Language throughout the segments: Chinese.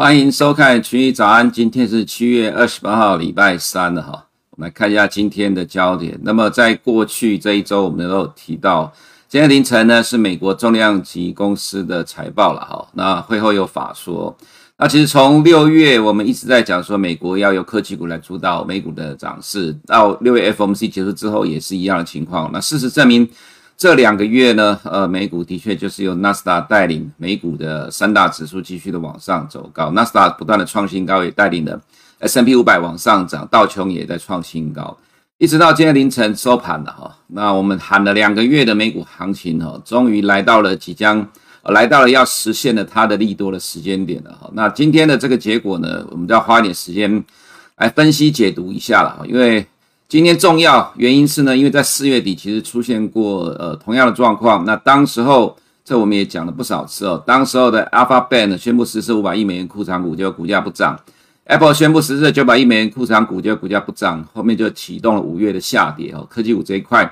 欢迎收看群益早安，今天是七月二十八号，礼拜三了哈。我们来看一下今天的焦点。那么在过去这一周，我们都有提到，今天凌晨呢是美国重量级公司的财报了哈。那会后有法说，那其实从六月我们一直在讲说，美国要由科技股来主导美股的涨势，到六月 FOMC 结束之后也是一样的情况。那事实证明。这两个月呢，呃，美股的确就是由纳斯达带领美股的三大指数继续的往上走高，纳斯达不断的创新高，也带领了 S M P 五百往上涨，道琼也在创新高，一直到今天凌晨收盘了哈。那我们喊了两个月的美股行情哈，终于来到了即将，来到了要实现了它的利多的时间点了哈。那今天的这个结果呢，我们就要花一点时间来分析解读一下了哈，因为。今天重要原因是呢，因为在四月底其实出现过呃同样的状况，那当时候这我们也讲了不少次哦，当时候的 Alphabet 呢宣布实施五百亿美元库藏股，结果股价不涨；Apple 宣布实施九百亿美元库藏股，结果股价不涨，后面就启动了五月的下跌哦。科技股这一块，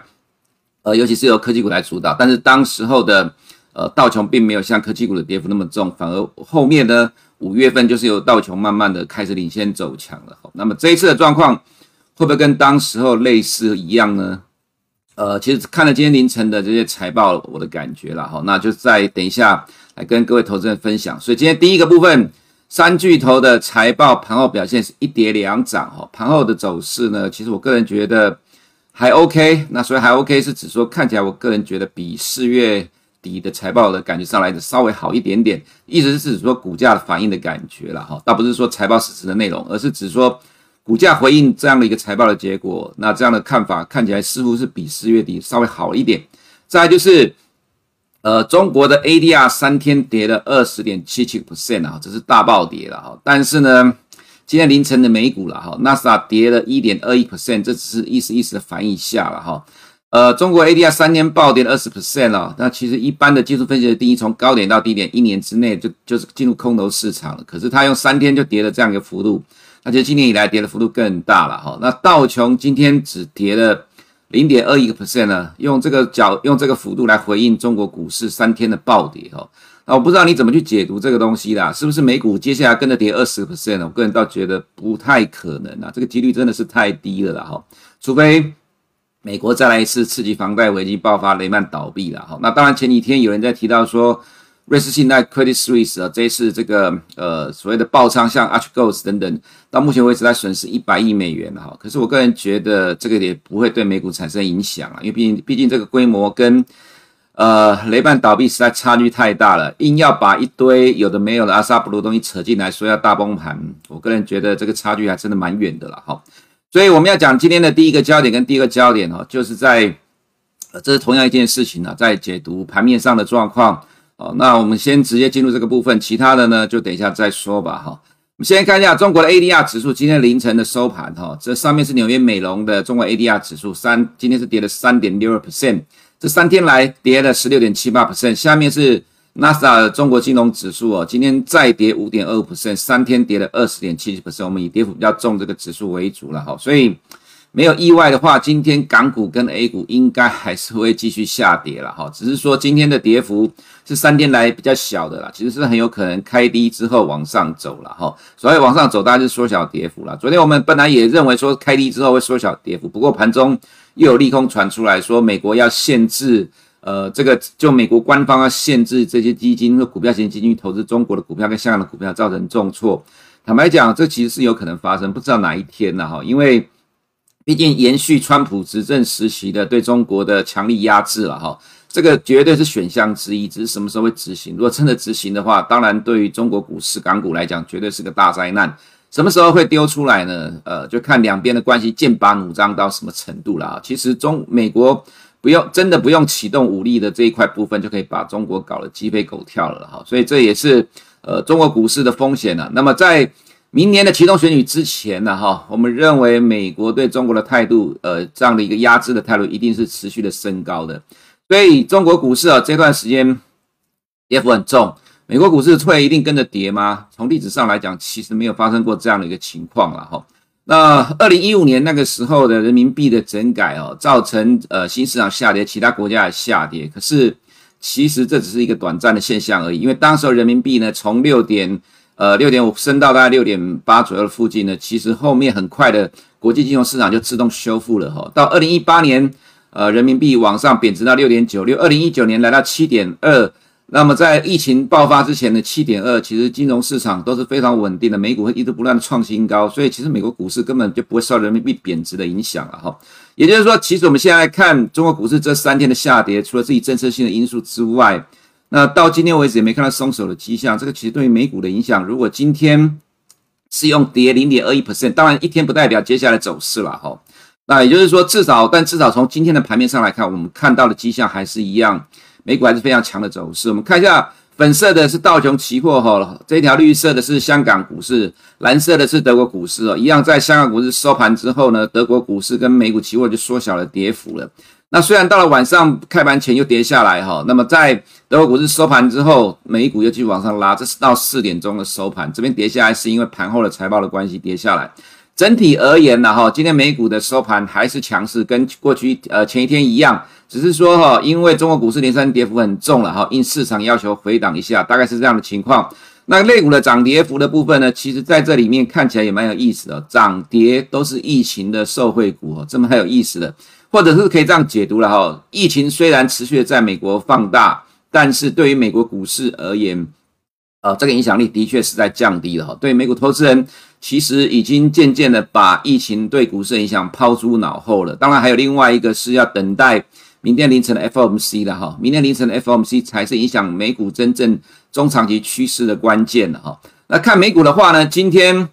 呃，尤其是由科技股来主导，但是当时候的呃道琼并没有像科技股的跌幅那么重，反而后面呢五月份就是由道琼慢慢的开始领先走强了。那么这一次的状况。会不会跟当时候类似一样呢？呃，其实看了今天凌晨的这些财报，我的感觉了哈，那就再等一下来跟各位投资人分享。所以今天第一个部分，三巨头的财报盘后表现是一跌两涨哈，盘后的走势呢，其实我个人觉得还 OK。那所以还 OK 是指说看起来，我个人觉得比四月底的财报的感觉上来的稍微好一点点，意思是指说股价的反应的感觉了哈，倒不是说财报实质的内容，而是指说。股价回应这样的一个财报的结果，那这样的看法看起来似乎是比四月底稍微好一点。再就是，呃，中国的 ADR 三天跌了二十点七七 percent 啊，这是大暴跌了哈。但是呢，今天凌晨的美股了哈，纳斯达跌了一点二一 percent，这只是意思意思的反应下了哈。呃，中国 ADR 三天暴跌二十 percent 了，那其实一般的技术分析的定义，从高点到低点一年之内就就是进入空头市场了。可是它用三天就跌了这样一个幅度。而且今年以来跌的幅度更大了哈，那道琼今天只跌了零点二一个 percent 呢，用这个角用这个幅度来回应中国股市三天的暴跌哈，那我不知道你怎么去解读这个东西啦，是不是美股接下来跟着跌二十个 percent 呢？我个人倒觉得不太可能啊，这个几率真的是太低了啦哈，除非美国再来一次刺激房贷危机爆发，雷曼倒闭了哈，那当然前几天有人在提到说。瑞士信贷 Credit Suisse 啊，这一次这个呃所谓的爆仓，像 Archegos 等等，到目前为止在损失一百亿美元了哈。可是我个人觉得这个也不会对美股产生影响啊，因为毕竟毕竟这个规模跟呃雷曼倒闭实在差距太大了，硬要把一堆有的没有的阿萨布鲁东西扯进来说要大崩盘，我个人觉得这个差距还真的蛮远的了哈。所以我们要讲今天的第一个焦点跟第一个焦点哈，就是在这是同样一件事情呢，在解读盘面上的状况。好，那我们先直接进入这个部分，其他的呢就等一下再说吧。哈，我们先看一下中国的 ADR 指数今天凌晨的收盘。哈，这上面是纽约美容的中国 ADR 指数，三今天是跌了三点六二 percent，这三天来跌了十六点七八 percent。下面是纳斯达的中国金融指数哦，今天再跌五点二 percent，三天跌了二十点七七 percent。我们以跌幅比较重这个指数为主了。哈，所以。没有意外的话，今天港股跟 A 股应该还是会继续下跌了哈，只是说今天的跌幅是三天来比较小的啦，其实是很有可能开低之后往上走了哈，所以往上走，大家就缩小跌幅了。昨天我们本来也认为说开低之后会缩小跌幅，不过盘中又有利空传出来说美国要限制，呃，这个就美国官方要限制这些基金和股票型基金投资中国的股票跟香港的股票，造成重挫。坦白讲，这其实是有可能发生，不知道哪一天呢哈，因为。毕竟延续川普执政时期的对中国的强力压制了哈，这个绝对是选项之一，只是什么时候会执行。如果真的执行的话，当然对于中国股市、港股来讲，绝对是个大灾难。什么时候会丢出来呢？呃，就看两边的关系剑拔弩张到什么程度了啊。其实中美国不用真的不用启动武力的这一块部分，就可以把中国搞得鸡飞狗跳了哈。所以这也是呃中国股市的风险了。那么在明年的启动选举之前呢，哈，我们认为美国对中国的态度，呃，这样的一个压制的态度，一定是持续的升高的。所以中国股市啊，这段时间跌幅很重，美国股市会一定跟着跌吗？从历史上来讲，其实没有发生过这样的一个情况了，哈。那二零一五年那个时候的人民币的整改哦，造成呃新市场下跌，其他国家也下跌。可是其实这只是一个短暂的现象而已，因为当时候人民币呢从六点。呃六点五升到大概六点八左右的附近呢，其实后面很快的国际金融市场就自动修复了哈。到二零一八年，呃人民币往上贬值到六点九六，二零一九年来到七点二。那么在疫情爆发之前的七点二，其实金融市场都是非常稳定的，美股会一直不断的创新高，所以其实美国股市根本就不会受人民币贬值的影响了哈。也就是说，其实我们现在看中国股市这三天的下跌，除了自己政策性的因素之外，那到今天为止也没看到松手的迹象。这个其实对于美股的影响，如果今天是用跌零点二一 percent，当然一天不代表接下来走势了哈。那也就是说，至少但至少从今天的盘面上来看，我们看到的迹象还是一样。美股还是非常强的走势，我们看一下，粉色的是道琼期货哈，这条绿色的是香港股市，蓝色的是德国股市哦，一样在香港股市收盘之后呢，德国股市跟美股期货就缩小了跌幅了。那虽然到了晚上开盘前又跌下来哈，那么在德国股市收盘之后，美股又继续往上拉，这是到四点钟的收盘，这边跌下来是因为盘后的财报的关系跌下来。整体而言呢，哈，今天美股的收盘还是强势，跟过去呃前一天一样，只是说哈，因为中国股市连三跌幅很重了哈，因市场要求回档一下，大概是这样的情况。那类股的涨跌幅的部分呢，其实在这里面看起来也蛮有意思的，涨跌都是疫情的受惠股哦，这么还有意思的，或者是可以这样解读了哈，疫情虽然持续在美国放大，但是对于美国股市而言，呃，这个影响力的确是在降低了哈，对美股投资人。其实已经渐渐的把疫情对股市的影响抛诸脑后了。当然，还有另外一个是要等待明天凌晨的 FOMC 了哈。明天凌晨的 FOMC 才是影响美股真正中长期趋势的关键了哈。那看美股的话呢，今天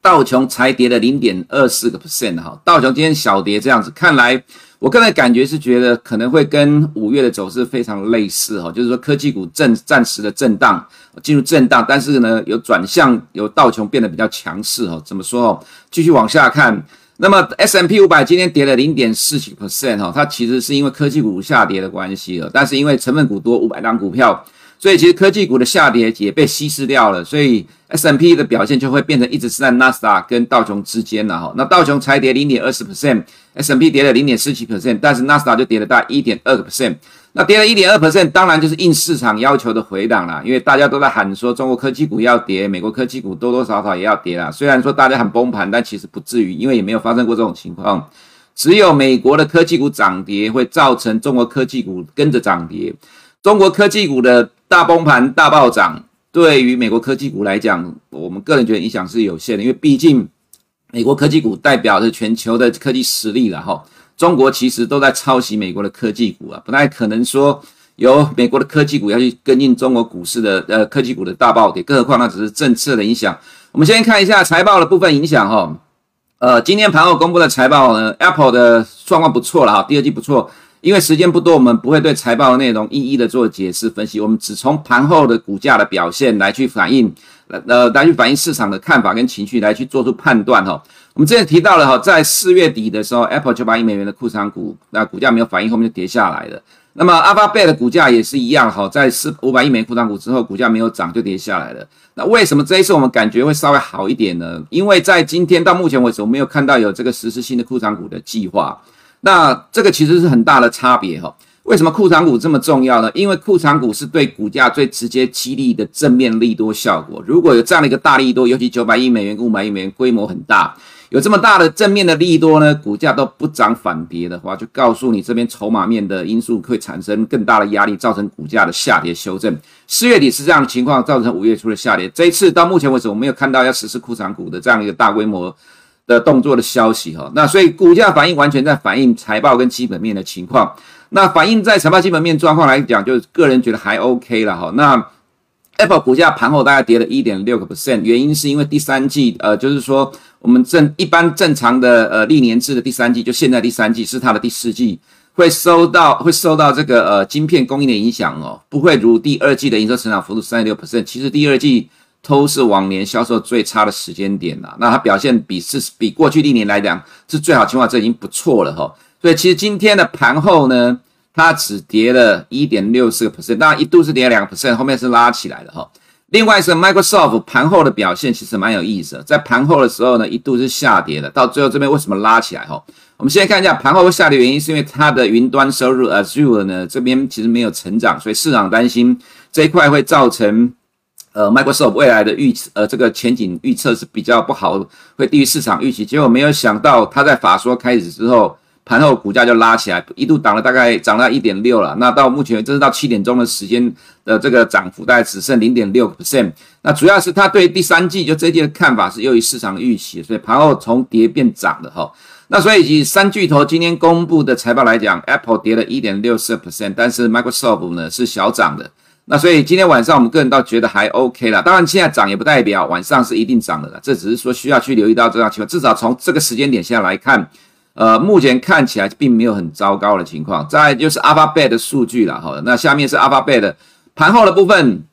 道琼才跌了零点二四个 percent 哈。道琼今天小跌这样子，看来。我个人感觉是觉得可能会跟五月的走势非常类似哈，就是说科技股暂暂时的震荡进入震荡，但是呢有转向，有道琼变得比较强势哈。怎么说哦？继续往下看，那么 S M P 五百今天跌了零点四几 percent 哈，它其实是因为科技股下跌的关系了，但是因为成分股多五百张股票。所以其实科技股的下跌也被稀释掉了，所以 S&P 的表现就会变成一直是在纳斯达跟道琼之间了哈。那道琼才跌零点二十 percent，S&P 跌了零点四七 percent，但是纳斯达就跌了大概一点二个 percent。那跌了一点二 percent，当然就是应市场要求的回档了，因为大家都在喊说中国科技股要跌，美国科技股多多少少也要跌了。虽然说大家很崩盘，但其实不至于，因为也没有发生过这种情况。只有美国的科技股涨跌会造成中国科技股跟着涨跌，中国科技股的。大崩盘、大暴涨，对于美国科技股来讲，我们个人觉得影响是有限的，因为毕竟美国科技股代表着全球的科技实力了哈。中国其实都在抄袭美国的科技股啊，不太可能说由美国的科技股要去跟进中国股市的呃科技股的大暴跌，更何况那只是政策的影响。我们先看一下财报的部分影响哈。呃，今天盘后公布的财报呢，Apple 的状况不错了哈，第二季不错。因为时间不多，我们不会对财报的内容一一的做解释分析，我们只从盘后的股价的表现来去反映，呃，来去反映市场的看法跟情绪，来去做出判断哈。我们之前提到了哈，在四月底的时候，Apple 九百亿美元的库藏股，那股价没有反应，后面就跌下来了。那么阿巴贝的股价也是一样哈，在四五百亿美元库藏股之后，股价没有涨就跌下来了。那为什么这一次我们感觉会稍微好一点呢？因为在今天到目前为止，我没有看到有这个实施性的库藏股的计划。那这个其实是很大的差别哈，为什么库藏股这么重要呢？因为库藏股是对股价最直接激励的正面利多效果。如果有这样的一个大利多，尤其九百亿美元跟五百亿美元规模很大，有这么大的正面的利多呢，股价都不涨反跌的话，就告诉你这边筹码面的因素会产生更大的压力，造成股价的下跌修正。四月底是这样的情况，造成五月初的下跌。这一次到目前为止，我没有看到要实施库藏股的这样一个大规模。的动作的消息哈，那所以股价反应完全在反映财报跟基本面的情况。那反映在财报基本面状况来讲，就是个人觉得还 OK 了哈。那 Apple 股价盘后大概跌了一点六个 percent，原因是因为第三季呃，就是说我们正一般正常的呃历年制的第三季，就现在第三季是它的第四季，会受到会受到这个呃晶片供应的影响哦，不会如第二季的营收成长幅度三十六 percent。其实第二季。都是往年销售最差的时间点了，那它表现比是比过去历年来讲是最好情况，这已经不错了哈。所以其实今天的盘后呢，它只跌了一点六四个 percent，当然一度是跌了两个 percent，后面是拉起来的哈。另外是 Microsoft 盘后的表现其实蛮有意思的，在盘后的时候呢，一度是下跌的，到最后这边为什么拉起来哈？我们先看一下盘后下跌原因，是因为它的云端收入 Azure 呢这边其实没有成长，所以市场担心这一块会造成。呃，Microsoft 未来的预测，呃，这个前景预测是比较不好，会低于市场预期。结果没有想到，它在法说开始之后，盘后股价就拉起来，一度涨了大概涨了一点六了。那到目前，这是到七点钟的时间的这个涨幅，大概只剩零点六 percent。那主要是它对第三季就这一季的看法是优于市场预期，所以盘后从跌变涨的哈。那所以以三巨头今天公布的财报来讲，Apple 跌了一点六四 percent，但是 Microsoft 呢是小涨的。那所以今天晚上我们个人倒觉得还 OK 了，当然现在涨也不代表晚上是一定涨的了，这只是说需要去留意到这样情况。至少从这个时间点下来看，呃，目前看起来并没有很糟糕的情况。再就是 Alphabet 的数据了哈，那下面是 Alphabet 的盘后的部分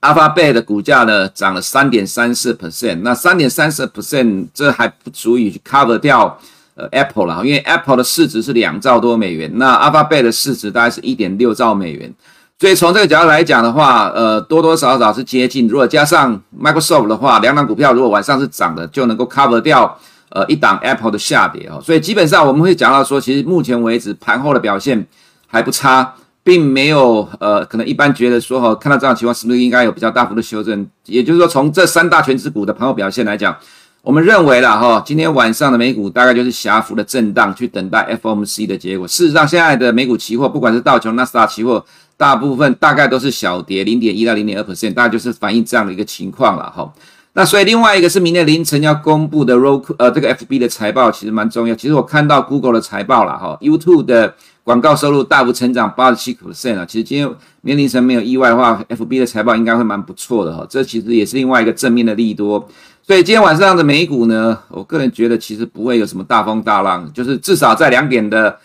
，Alphabet 的股价呢涨了三点三四 percent，那三点三四 percent 这还不足以去 cover 掉呃 Apple 了，因为 Apple 的市值是两兆多美元，那 Alphabet 的市值大概是一点六兆美元。所以从这个角度来讲的话，呃，多多少少是接近。如果加上 Microsoft 的话，两档股票如果晚上是涨的，就能够 cover 掉呃一档 Apple 的下跌哦。所以基本上我们会讲到说，其实目前为止盘后的表现还不差，并没有呃可能一般觉得说哈，看到这样情况是不是应该有比较大幅的修正？也就是说，从这三大权值股的盘后表现来讲，我们认为了哈，今天晚上的美股大概就是狭幅的震荡，去等待 FOMC 的结果。事实上，现在的美股期货，不管是道琼、纳斯达期货。大部分大概都是小跌零点一到零点二 percent，大概就是反映这样的一个情况了哈。那所以另外一个是明天凌晨要公布的 Roku 呃这个 FB 的财报其实蛮重要。其实我看到 Google 的财报了哈，YouTube 的广告收入大幅成长八十七 percent 啊。其实今天明天凌晨没有意外的话，FB 的财报应该会蛮不错的哈。这其实也是另外一个正面的利多。所以今天晚上的美股呢，我个人觉得其实不会有什么大风大浪，就是至少在两点的。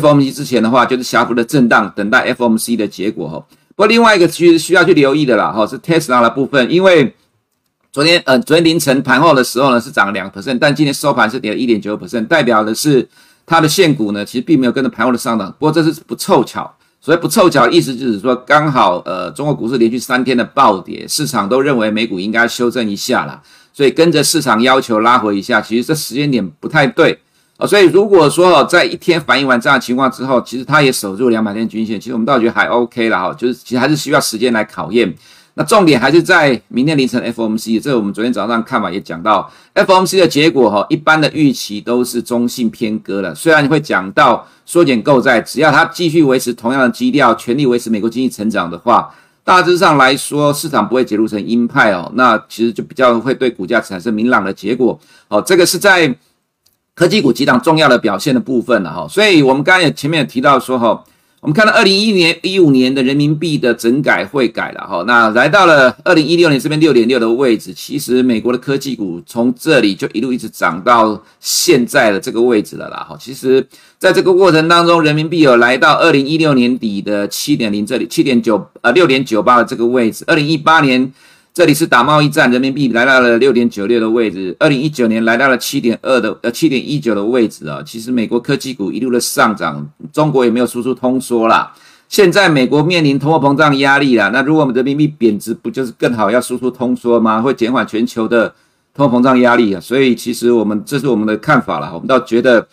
FOMC 之前的话，就是狭幅的震荡，等待 FOMC 的结果哈。不过另外一个其实需要去留意的啦哈，是 Tesla 的部分，因为昨天呃昨天凌晨盘后的时候呢是涨了两 percent，但今天收盘是跌了一点九 percent，代表的是它的现股呢其实并没有跟着盘后的上涨。不过这是不凑巧，所以不凑巧意思就是说刚好呃中国股市连续三天的暴跌，市场都认为美股应该修正一下啦，所以跟着市场要求拉回一下，其实这时间点不太对。所以如果说，在一天反映完这样的情况之后，其实它也守住两百天均线，其实我们倒觉得还 OK 了哈，就是其实还是需要时间来考验。那重点还是在明天凌晨 FOMC，这个我们昨天早上看法也讲到，FOMC 的结果哈，一般的预期都是中性偏鸽的。虽然会讲到缩减购债，只要它继续维持同样的基调，全力维持美国经济成长的话，大致上来说，市场不会解读成鹰派哦。那其实就比较会对股价产生明朗的结果。哦，这个是在。科技股几档重要的表现的部分了哈，所以我们刚才也前面也提到说哈，我们看到二零一一年一五年的人民币的整改汇改了哈，那来到了二零一六年这边六点六的位置，其实美国的科技股从这里就一路一直涨到现在的这个位置了啦哈，其实在这个过程当中，人民币有来到二零一六年底的七点零这里七点九呃六点九八的这个位置，二零一八年。这里是打贸易战，人民币来到了六点九六的位置。二零一九年来到了七点二的呃七点一九的位置啊。其实美国科技股一路的上涨，中国也没有输出通缩啦。现在美国面临通货膨胀压力啦，那如果我们人民币贬值，不就是更好要输出通缩吗？会减缓全球的通货膨胀压力啊。所以其实我们这是我们的看法啦，我们倒觉得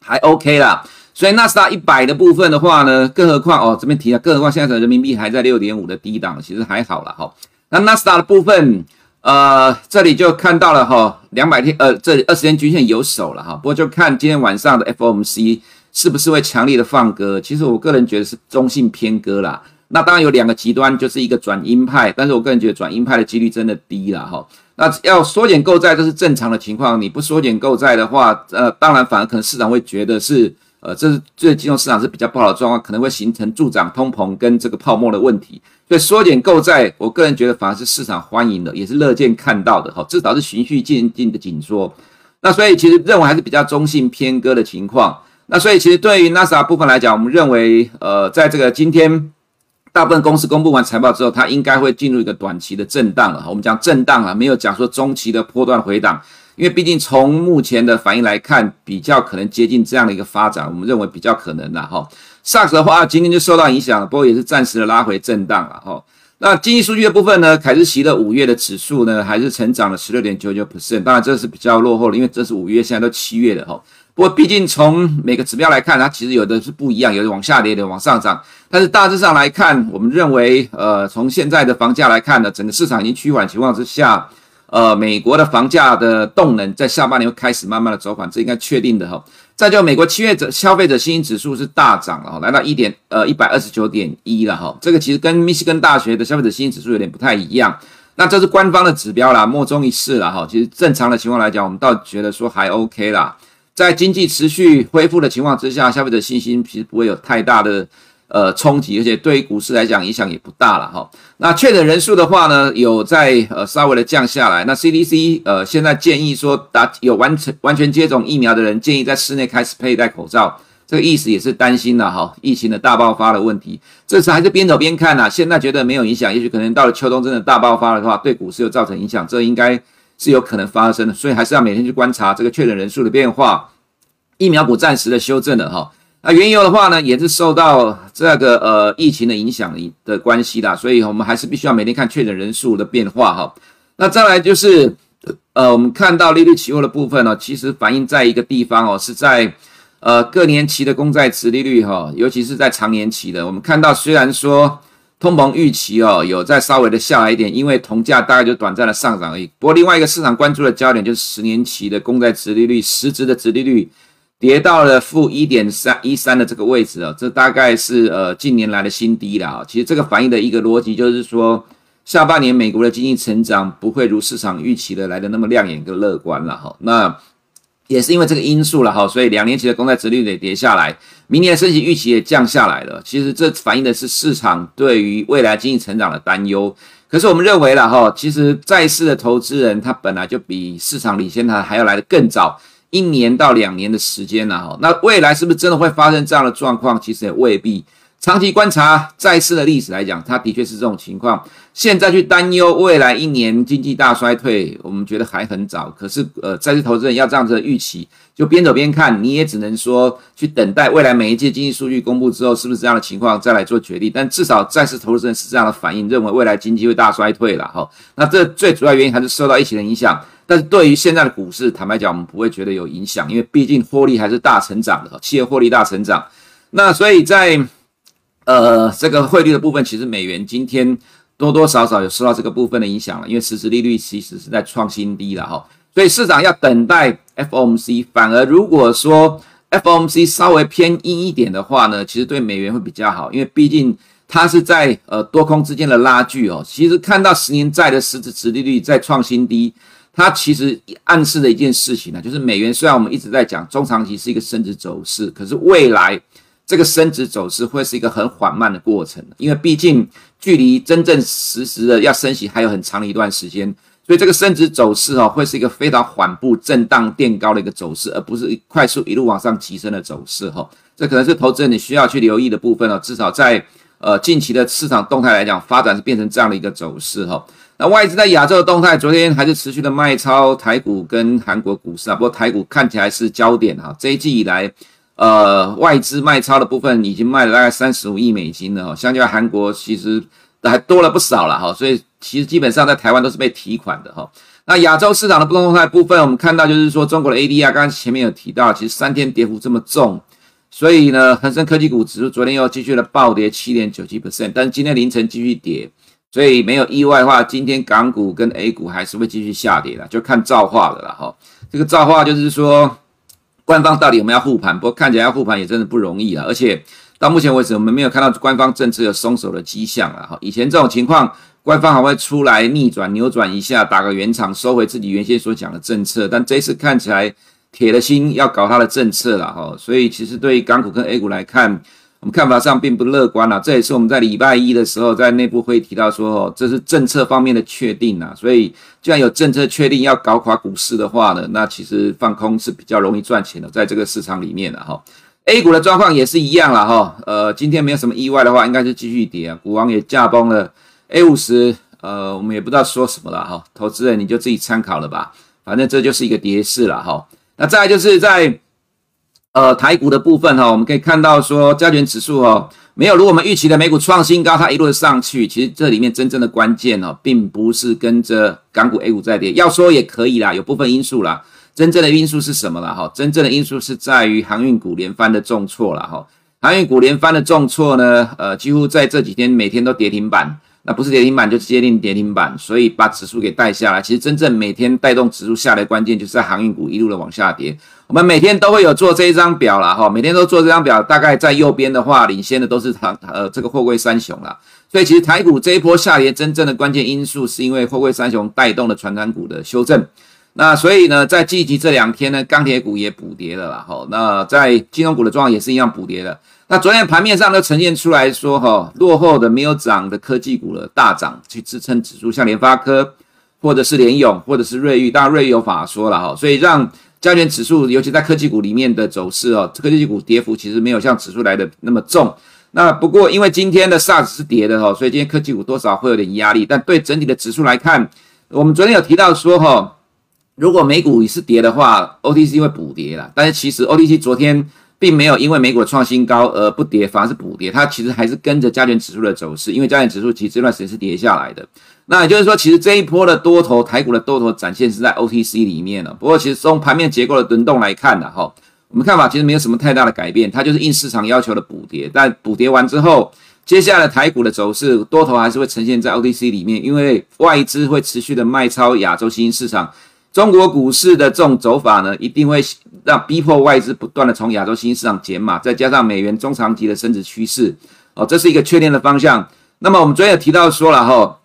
还 OK 啦。所以纳斯达一百的部分的话呢，更何况哦这边提了，更何况现在的人民币还在六点五的低档，其实还好了。哈。那纳斯达的部分，呃，这里就看到了哈，两百天，呃，这里二十天均线有手了哈，不过就看今天晚上的 FOMC 是不是会强力的放鸽。其实我个人觉得是中性偏鸽啦。那当然有两个极端，就是一个转鹰派，但是我个人觉得转鹰派的几率真的低了哈。那要缩减购债这是正常的情况，你不缩减购债的话，呃，当然反而可能市场会觉得是。呃，这是这金融市场是比较不好的状况，可能会形成助长通膨跟这个泡沫的问题。所以缩减购债，我个人觉得反而是市场欢迎的，也是乐见看到的哈。至少是循序渐进的紧缩。那所以其实认为还是比较中性偏鸽的情况。那所以其实对于纳斯达部分来讲，我们认为呃，在这个今天大部分公司公布完财报之后，它应该会进入一个短期的震荡了。我们讲震荡啊，没有讲说中期的波段回档。因为毕竟从目前的反应来看，比较可能接近这样的一个发展，我们认为比较可能的哈。SARS 的话，今天就受到影响，不过也是暂时的拉回震荡了哈。那经济数据的部分呢，凯斯奇的五月的指数呢，还是成长了十六点九九 percent，当然这是比较落后的，因为这是五月，现在都七月了哈。不过毕竟从每个指标来看，它其实有的是不一样，有的往下跌，有的往上涨。但是大致上来看，我们认为，呃，从现在的房价来看呢，整个市场已经趋缓情况之下，呃，美国的房价的动能在下半年会开始慢慢的走缓，这应该确定的哈。再就美国七月者消费者信心指数是大涨了哈，来到一点呃一百二十九点一了哈，这个其实跟密西根大学的消费者信心指数有点不太一样。那这是官方的指标啦，莫衷一是了哈。其实正常的情况来讲，我们倒觉得说还 OK 啦。在经济持续恢复的情况之下，消费者信心其实不会有太大的。呃，冲击，而且对于股市来讲影响也不大了哈。那确诊人数的话呢，有在呃稍微的降下来。那 CDC 呃现在建议说，打有完成完全接种疫苗的人，建议在室内开始佩戴口罩。这个意思也是担心了哈，疫情的大爆发的问题。这次还是边走边看呐。现在觉得没有影响，也许可能到了秋冬真的大爆发的话，对股市又造成影响，这应该是有可能发生的。所以还是要每天去观察这个确诊人数的变化。疫苗股暂时的修正了哈。那原油的话呢，也是受到这个呃疫情的影响的关系啦，所以我们还是必须要每天看确诊人数的变化哈。那再来就是呃，我们看到利率期货的部分呢，其实反映在一个地方哦，是在呃各年期的公债殖利率哈，尤其是在长年期的，我们看到虽然说通膨预期哦有在稍微的下来一点，因为铜价大概就短暂的上涨而已。不过另外一个市场关注的焦点就是十年期的公债殖利率，实质的殖利率。跌到了负一点三一三的这个位置啊，这大概是呃近年来的新低了啊。其实这个反映的一个逻辑就是说，下半年美国的经济成长不会如市场预期的来的那么亮眼跟乐观了哈。那也是因为这个因素了哈，所以两年期的公债殖利率也跌下来，明年的升息预期也降下来了。其实这反映的是市场对于未来经济成长的担忧。可是我们认为了哈，其实债市的投资人他本来就比市场领先他还要来得更早。一年到两年的时间了哈，那未来是不是真的会发生这样的状况？其实也未必。长期观察债市的历史来讲，它的确是这种情况。现在去担忧未来一年经济大衰退，我们觉得还很早。可是，呃，债市投资人要这样子的预期，就边走边看。你也只能说去等待未来每一届经济数据公布之后，是不是这样的情况再来做决定。但至少债市投资人是这样的反应，认为未来经济会大衰退了哈。那这最主要原因还是受到疫情的影响。但是对于现在的股市，坦白讲，我们不会觉得有影响，因为毕竟获利还是大成长的，企业获利大成长。那所以在呃这个汇率的部分，其实美元今天多多少少有受到这个部分的影响了，因为实质利率其实是在创新低了哈。所以市场要等待 FOMC，反而如果说 FOMC 稍微偏硬一点的话呢，其实对美元会比较好，因为毕竟它是在呃多空之间的拉锯哦。其实看到十年债的实质值利率在创新低。它其实暗示的一件事情呢，就是美元虽然我们一直在讲中长期是一个升值走势，可是未来这个升值走势会是一个很缓慢的过程，因为毕竟距离真正实时的要升息还有很长的一段时间，所以这个升值走势哦，会是一个非常缓步震荡垫高的一个走势，而不是快速一路往上提升的走势哈。这可能是投资人你需要去留意的部分哦，至少在呃近期的市场动态来讲，发展是变成这样的一个走势哈。那外资在亚洲的动态，昨天还是持续的卖超台股跟韩国股市啊。不过台股看起来是焦点哈，这一季以来，呃，外资卖超的部分已经卖了大概三十五亿美金了哈，相较韩国其实还多了不少了哈。所以其实基本上在台湾都是被提款的哈。那亚洲市场的不动态部分，我们看到就是说中国的 ADR，刚刚前面有提到，其实三天跌幅这么重，所以呢，恒生科技股指数昨天又继续的暴跌七点九七 percent，但今天凌晨继续跌。所以没有意外的话，今天港股跟 A 股还是会继续下跌的，就看造化了啦哈。这个造化就是说，官方到底有没有要护盘？不过看起来要护盘也真的不容易啊。而且到目前为止，我们没有看到官方政策有松手的迹象了哈。以前这种情况，官方还会出来逆转、扭转一下，打个圆场，收回自己原先所讲的政策。但这次看起来铁了心要搞他的政策了哈。所以其实对于港股跟 A 股来看，我们看法上并不乐观啊，这也是我们在礼拜一的时候在内部会提到说，哦，这是政策方面的确定啊，所以既然有政策确定要搞垮股市的话呢，那其实放空是比较容易赚钱的，在这个市场里面的哈。A 股的状况也是一样了哈，呃，今天没有什么意外的话，应该是继续跌啊，股王也驾崩了，A 五十，呃，我们也不知道说什么了哈，投资人你就自己参考了吧，反正这就是一个跌势了哈。那再就是在。呃台股的部分哈，我们可以看到说加权指数哦，没有如果我们预期的美股创新高，它一路上去，其实这里面真正的关键哦，并不是跟着港股 A 股在跌，要说也可以啦，有部分因素啦，真正的因素是什么了？哈，真正的因素是在于航运股连番的重挫了。哈，航运股连番的重挫呢，呃，几乎在这几天每天都跌停板。那不是跌停板就直接近跌停板，所以把指数给带下来。其实真正每天带动指数下来关键，就是在航运股一路的往下跌。我们每天都会有做这一张表啦，哈，每天都做这张表。大概在右边的话，领先的都是航呃这个货柜三雄啦。所以其实台股这一波下跌，真正的关键因素是因为货柜三雄带动了传产股的修正。那所以呢，在积极这两天呢，钢铁股也补跌了啦，哈。那在金融股的状况也是一样补跌的。那昨天盘面上都呈现出来说，哈，落后的没有涨的科技股的大涨去支撑指数，像联发科，或者是联咏，或者是瑞昱，当然瑞昱有法说了哈，所以让加权指数，尤其在科技股里面的走势哦，科技股跌幅其实没有像指数来的那么重。那不过因为今天的 SARS 是跌的哈，所以今天科技股多少会有点压力。但对整体的指数来看，我们昨天有提到说哈，如果美股也是跌的话，OTC 会补跌啦。但是其实 OTC 昨天。并没有因为美股的创新高而不跌，反而是补跌。它其实还是跟着加权指数的走势，因为加权指数其实这段时间是跌下来的。那也就是说，其实这一波的多头，台股的多头展现是在 OTC 里面了。不过，其实从盘面结构的轮动来看的哈，我们看法其实没有什么太大的改变，它就是应市场要求的补跌。但补跌完之后，接下来台股的走势，多头还是会呈现在 OTC 里面，因为外资会持续的卖超亚洲新兴市场。中国股市的这种走法呢，一定会让逼迫外资不断的从亚洲新市场减码，再加上美元中长期的升值趋势，哦，这是一个确定的方向。那么我们昨天有提到说了哈，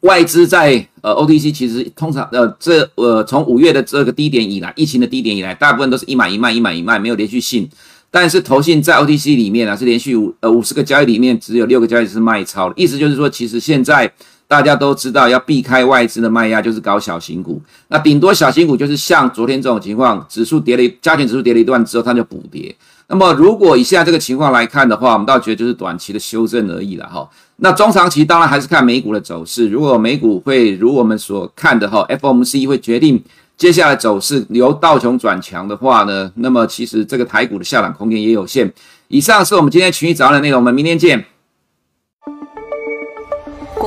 外资在呃 OTC 其实通常呃这呃从五月的这个低点以来，疫情的低点以来，大部分都是一买一卖，一买一卖，没有连续性。但是投信在 OTC 里面啊，是连续五呃五十个交易里面只有六个交易是卖超，意思就是说，其实现在。大家都知道，要避开外资的卖压，就是搞小型股。那顶多小型股就是像昨天这种情况，指数跌了一，加权指数跌了一段之后，它就补跌。那么如果以现在这个情况来看的话，我们倒觉得就是短期的修正而已了哈。那中长期当然还是看美股的走势。如果美股会如我们所看的哈，FOMC 会决定接下来走势由道琼转强的话呢，那么其实这个台股的下档空间也有限。以上是我们今天群益早安的内容，我们明天见。